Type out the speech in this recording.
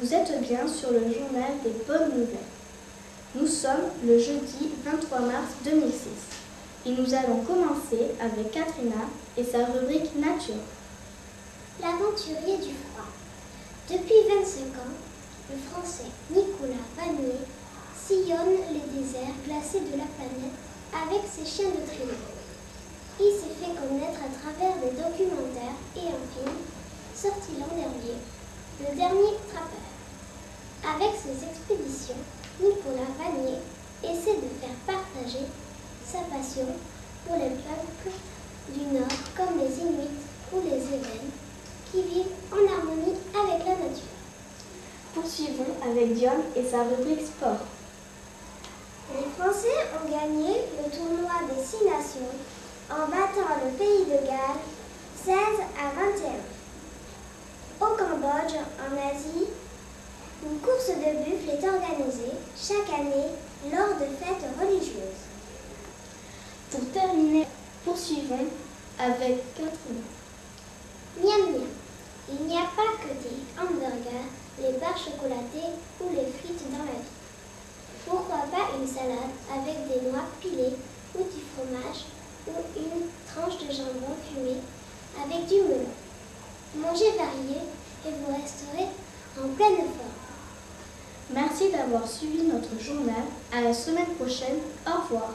Vous êtes bien sur le journal des bonnes nouvelles. Nous sommes le jeudi 23 mars 2006 et nous allons commencer avec Katrina et sa rubrique Nature. L'aventurier du froid. Depuis 25 ans, le français Nicolas Vanier sillonne les déserts glacés de la planète avec ses chiens de traîneau. Il s'est fait connaître à travers des documentaires et un film sorti l'an dernier, Le Dernier Trappeur. Avec ses expéditions, Nicolas Vanier essaie de faire partager sa passion pour les peuples du Nord comme les Inuits ou les Évènes qui vivent en harmonie avec la nature. Poursuivons avec Dion et sa rubrique sport. Les Français ont gagné le tournoi des Six Nations en battant le pays de Galles 16 à 21. Cambodge, en Asie, une course de buffle est organisée chaque année lors de fêtes religieuses. Pour terminer, poursuivons avec Katrina. Miam miam. Il n'y a pas que des hamburgers, les barres chocolatées ou les frites dans la vie. Pourquoi pas une salade avec des noix pilées ou du fromage ou une tranche de jambon fumé avec du melon. Mangez varié et vous resterez en pleine forme. Merci d'avoir suivi notre journal. À la semaine prochaine. Au revoir.